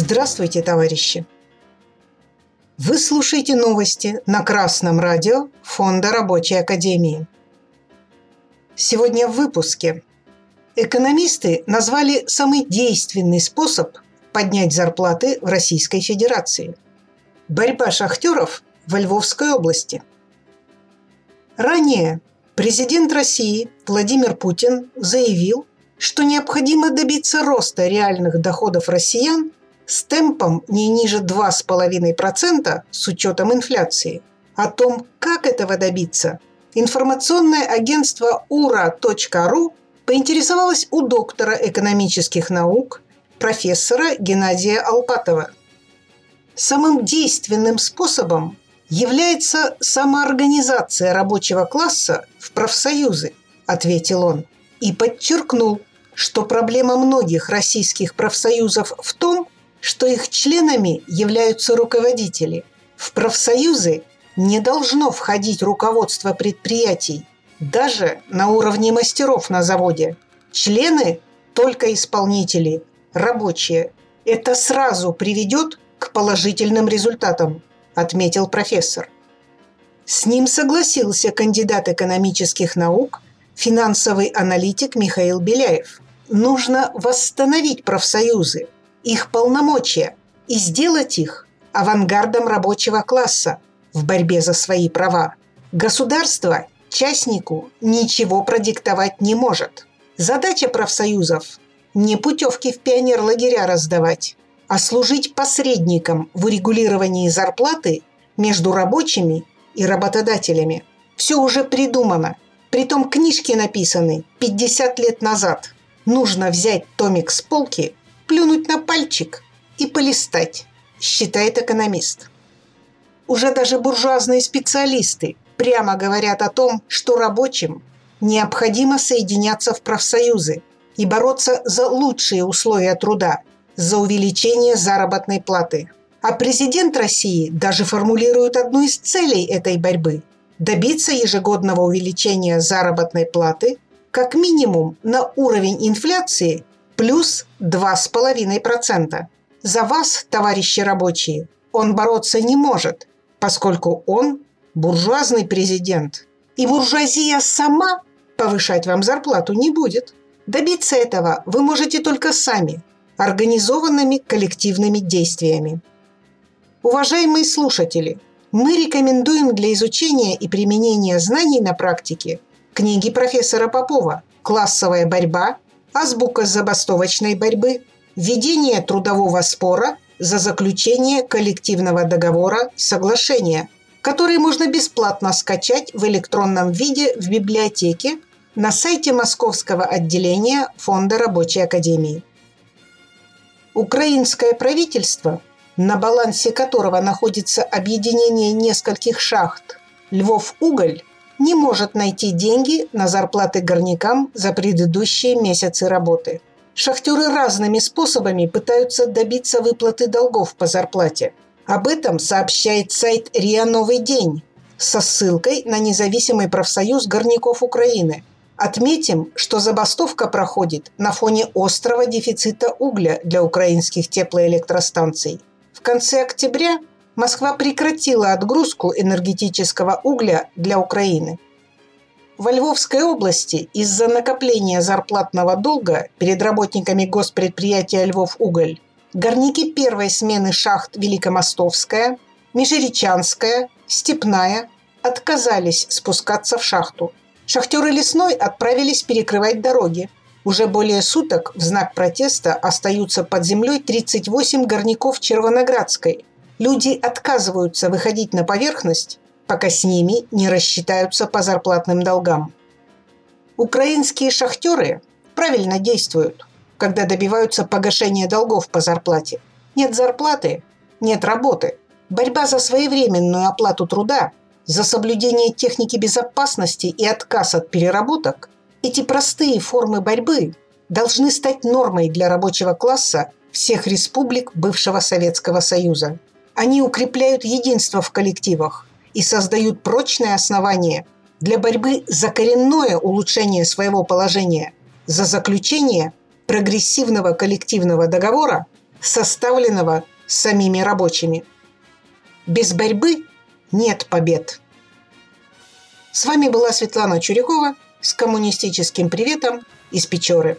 Здравствуйте, товарищи! Вы слушаете новости на Красном радио Фонда Рабочей Академии. Сегодня в выпуске. Экономисты назвали самый действенный способ поднять зарплаты в Российской Федерации. Борьба шахтеров во Львовской области. Ранее президент России Владимир Путин заявил, что необходимо добиться роста реальных доходов россиян с темпом не ниже 2,5% с учетом инфляции. О том, как этого добиться, информационное агентство ura.ru поинтересовалось у доктора экономических наук, профессора Геннадия Алпатова. Самым действенным способом является самоорганизация рабочего класса в профсоюзы, ответил он, и подчеркнул, что проблема многих российских профсоюзов в том, что их членами являются руководители. В профсоюзы не должно входить руководство предприятий, даже на уровне мастеров на заводе. Члены – только исполнители, рабочие. Это сразу приведет к положительным результатам, отметил профессор. С ним согласился кандидат экономических наук, финансовый аналитик Михаил Беляев. Нужно восстановить профсоюзы – их полномочия и сделать их авангардом рабочего класса в борьбе за свои права. Государство частнику ничего продиктовать не может. Задача профсоюзов – не путевки в пионер-лагеря раздавать, а служить посредником в урегулировании зарплаты между рабочими и работодателями. Все уже придумано. Притом книжки написаны 50 лет назад. Нужно взять томик с полки плюнуть на пальчик и полистать, считает экономист. Уже даже буржуазные специалисты прямо говорят о том, что рабочим необходимо соединяться в профсоюзы и бороться за лучшие условия труда, за увеличение заработной платы. А президент России даже формулирует одну из целей этой борьбы – добиться ежегодного увеличения заработной платы как минимум на уровень инфляции плюс 2,5%. За вас, товарищи рабочие, он бороться не может, поскольку он буржуазный президент. И буржуазия сама повышать вам зарплату не будет. Добиться этого вы можете только сами, организованными коллективными действиями. Уважаемые слушатели, мы рекомендуем для изучения и применения знаний на практике книги профессора Попова «Классовая борьба азбука забастовочной борьбы, ведение трудового спора за заключение коллективного договора соглашения, который можно бесплатно скачать в электронном виде в библиотеке на сайте Московского отделения Фонда Рабочей Академии. Украинское правительство, на балансе которого находится объединение нескольких шахт Львов-Уголь, не может найти деньги на зарплаты горнякам за предыдущие месяцы работы. Шахтеры разными способами пытаются добиться выплаты долгов по зарплате. Об этом сообщает сайт РИА «Новый день» со ссылкой на независимый профсоюз горняков Украины. Отметим, что забастовка проходит на фоне острого дефицита угля для украинских теплоэлектростанций. В конце октября Москва прекратила отгрузку энергетического угля для Украины. Во Львовской области из-за накопления зарплатного долга перед работниками госпредприятия «Львов-Уголь» горняки первой смены шахт Великомостовская, Межеречанская, Степная отказались спускаться в шахту. Шахтеры лесной отправились перекрывать дороги. Уже более суток в знак протеста остаются под землей 38 горняков Червоноградской, Люди отказываются выходить на поверхность, пока с ними не рассчитаются по зарплатным долгам. Украинские шахтеры правильно действуют, когда добиваются погашения долгов по зарплате. Нет зарплаты – нет работы. Борьба за своевременную оплату труда, за соблюдение техники безопасности и отказ от переработок – эти простые формы борьбы должны стать нормой для рабочего класса всех республик бывшего Советского Союза. Они укрепляют единство в коллективах и создают прочное основание для борьбы за коренное улучшение своего положения, за заключение прогрессивного коллективного договора составленного самими рабочими. Без борьбы нет побед. С вами была Светлана Чурякова с коммунистическим приветом из Печоры.